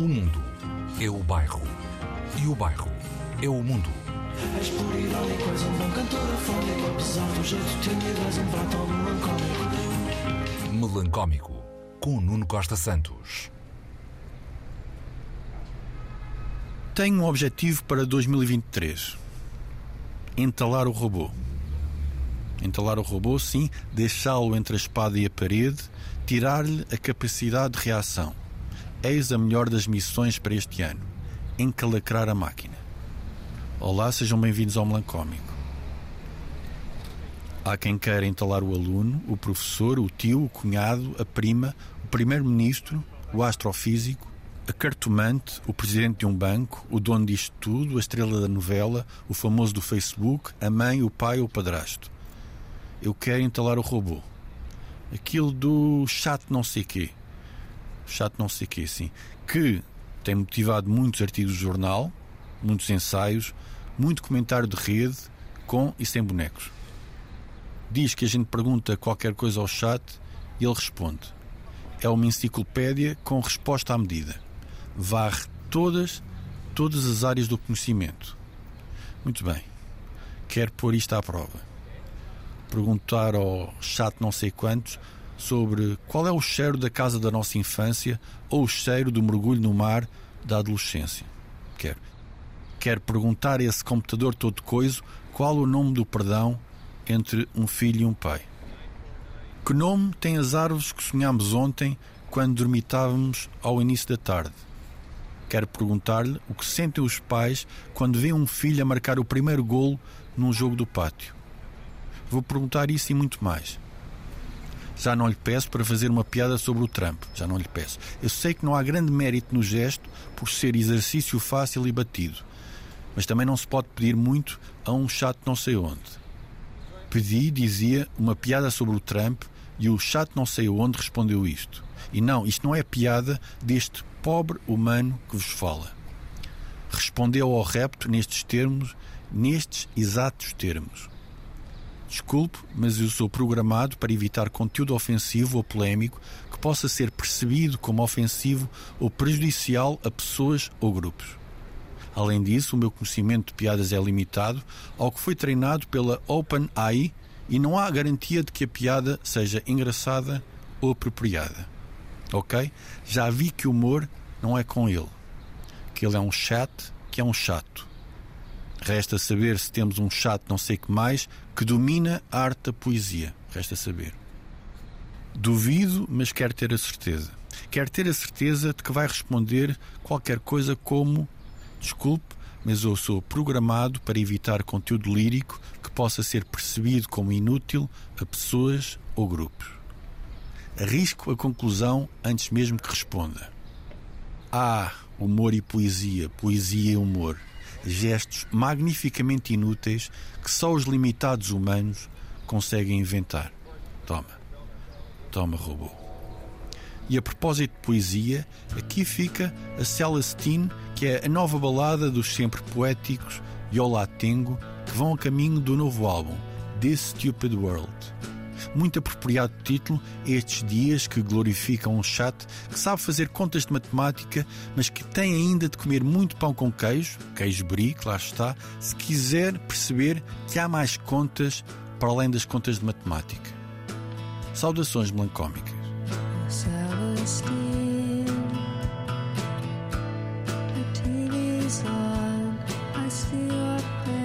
O mundo é o bairro. E o bairro é o mundo. És por irónico, és um bom cantor afónico Apesar do jeito tímido, és um prato melancólico Melancómico, com Nuno Costa Santos. Tenho um objetivo para 2023: entalar o robô. Entalar o robô, sim, deixá-lo entre a espada e a parede, tirar-lhe a capacidade de reação. Eis a melhor das missões para este ano: encalacrar a máquina. Olá, sejam bem-vindos ao Melancómico. Há quem queira entalar o aluno, o professor, o tio, o cunhado, a prima, o primeiro-ministro, o astrofísico, a cartomante, o presidente de um banco, o dono disto tudo, a estrela da novela, o famoso do Facebook, a mãe, o pai ou o padrasto. Eu quero entalar o robô. Aquilo do chat não sei quê. Chat não sei quê, sim. Que tem motivado muitos artigos de jornal, muitos ensaios, muito comentário de rede, com e sem bonecos. Diz que a gente pergunta qualquer coisa ao chat e ele responde. É uma enciclopédia com resposta à medida. Varre todas, todas as áreas do conhecimento. Muito bem. Quero pôr isto à prova. Perguntar ao chat não sei quantos sobre qual é o cheiro da casa da nossa infância ou o cheiro do mergulho no mar da adolescência. Quero. Quero perguntar a esse computador todo coiso qual o nome do perdão entre um filho e um pai. Que nome têm as árvores que sonhámos ontem quando dormitávamos ao início da tarde? Quero perguntar-lhe o que sentem os pais quando veem um filho a marcar o primeiro golo num jogo do pátio. Vou perguntar isso e muito mais. Já não lhe peço para fazer uma piada sobre o Trump. Já não lhe peço. Eu sei que não há grande mérito no gesto por ser exercício fácil e batido. Mas também não se pode pedir muito a um chato não sei onde. Pedi, dizia, uma piada sobre o Trump e o chato não sei onde respondeu isto. E não, isto não é piada deste pobre humano que vos fala. Respondeu ao repto nestes termos, nestes exatos termos. Desculpe, mas eu sou programado para evitar conteúdo ofensivo ou polémico que possa ser percebido como ofensivo ou prejudicial a pessoas ou grupos. Além disso, o meu conhecimento de piadas é limitado ao que foi treinado pela OpenAI e não há garantia de que a piada seja engraçada ou apropriada. Ok? Já vi que o humor não é com ele. Que ele é um chat que é um chato. Resta saber se temos um chato não sei que mais que domina a arte da poesia. Resta saber. Duvido, mas quero ter a certeza. Quero ter a certeza de que vai responder qualquer coisa como Desculpe, mas eu sou programado para evitar conteúdo lírico que possa ser percebido como inútil a pessoas ou grupos. Arrisco a conclusão antes mesmo que responda. Ah, humor e poesia, poesia e humor. Gestos magnificamente inúteis que só os limitados humanos conseguem inventar. Toma. Toma, robô. E a propósito de poesia, aqui fica a Celestine, que é a nova balada dos sempre poéticos e Olá Tengo, que vão a caminho do novo álbum, This Stupid World. Muito apropriado título a estes dias que glorificam um chato que sabe fazer contas de matemática, mas que tem ainda de comer muito pão com queijo, queijo brie, lá está, se quiser perceber que há mais contas para além das contas de matemática. Saudações melancómicas. I see your face.